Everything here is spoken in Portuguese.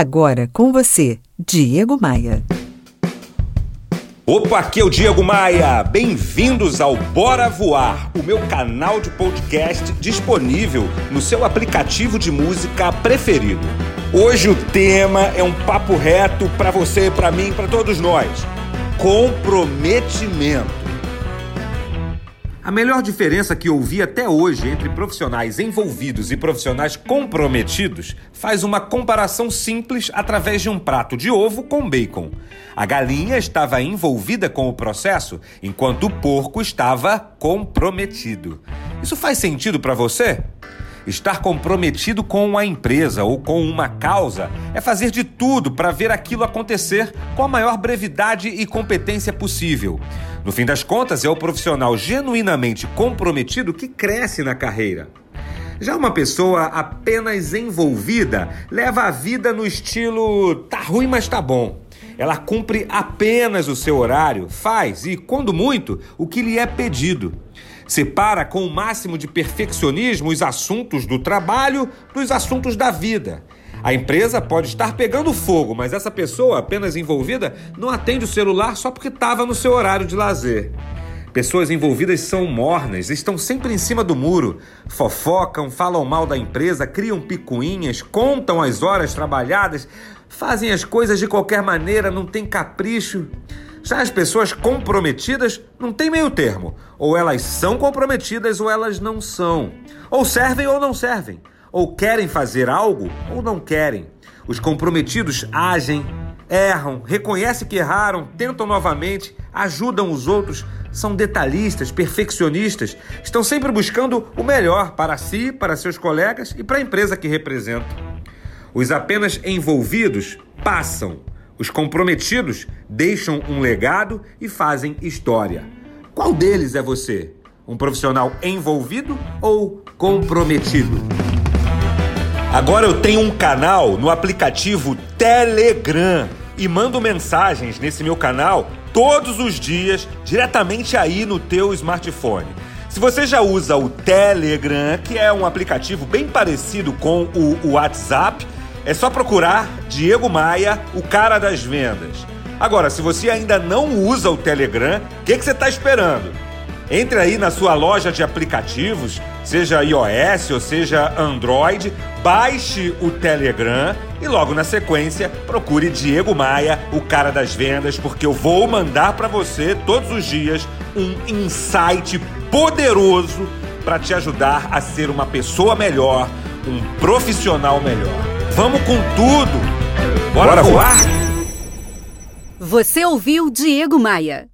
Agora com você, Diego Maia. Opa, aqui é o Diego Maia. Bem-vindos ao Bora Voar, o meu canal de podcast disponível no seu aplicativo de música preferido. Hoje o tema é um papo reto para você, para mim, para todos nós. Comprometimento. A melhor diferença que eu vi até hoje entre profissionais envolvidos e profissionais comprometidos faz uma comparação simples através de um prato de ovo com bacon. A galinha estava envolvida com o processo, enquanto o porco estava comprometido. Isso faz sentido para você? Estar comprometido com a empresa ou com uma causa é fazer de tudo para ver aquilo acontecer com a maior brevidade e competência possível. No fim das contas, é o profissional genuinamente comprometido que cresce na carreira. Já uma pessoa apenas envolvida leva a vida no estilo tá ruim, mas tá bom. Ela cumpre apenas o seu horário, faz e, quando muito, o que lhe é pedido. Separa com o máximo de perfeccionismo os assuntos do trabalho dos assuntos da vida. A empresa pode estar pegando fogo, mas essa pessoa apenas envolvida não atende o celular só porque estava no seu horário de lazer. Pessoas envolvidas são mornas, estão sempre em cima do muro, fofocam, falam mal da empresa, criam picuinhas, contam as horas trabalhadas, fazem as coisas de qualquer maneira, não tem capricho. Já as pessoas comprometidas não tem meio termo. Ou elas são comprometidas ou elas não são. Ou servem ou não servem. Ou querem fazer algo ou não querem. Os comprometidos agem, erram, reconhecem que erraram, tentam novamente, ajudam os outros, são detalhistas, perfeccionistas, estão sempre buscando o melhor para si, para seus colegas e para a empresa que representam. Os apenas envolvidos passam os comprometidos deixam um legado e fazem história. Qual deles é você? Um profissional envolvido ou comprometido? Agora eu tenho um canal no aplicativo Telegram e mando mensagens nesse meu canal todos os dias diretamente aí no teu smartphone. Se você já usa o Telegram, que é um aplicativo bem parecido com o WhatsApp, é só procurar Diego Maia, o cara das vendas. Agora, se você ainda não usa o Telegram, o que, que você está esperando? Entre aí na sua loja de aplicativos, seja iOS ou seja Android, baixe o Telegram e logo na sequência procure Diego Maia, o cara das vendas, porque eu vou mandar para você todos os dias um insight poderoso para te ajudar a ser uma pessoa melhor, um profissional melhor. Vamos com tudo! Bora, Bora voar? Você ouviu Diego Maia.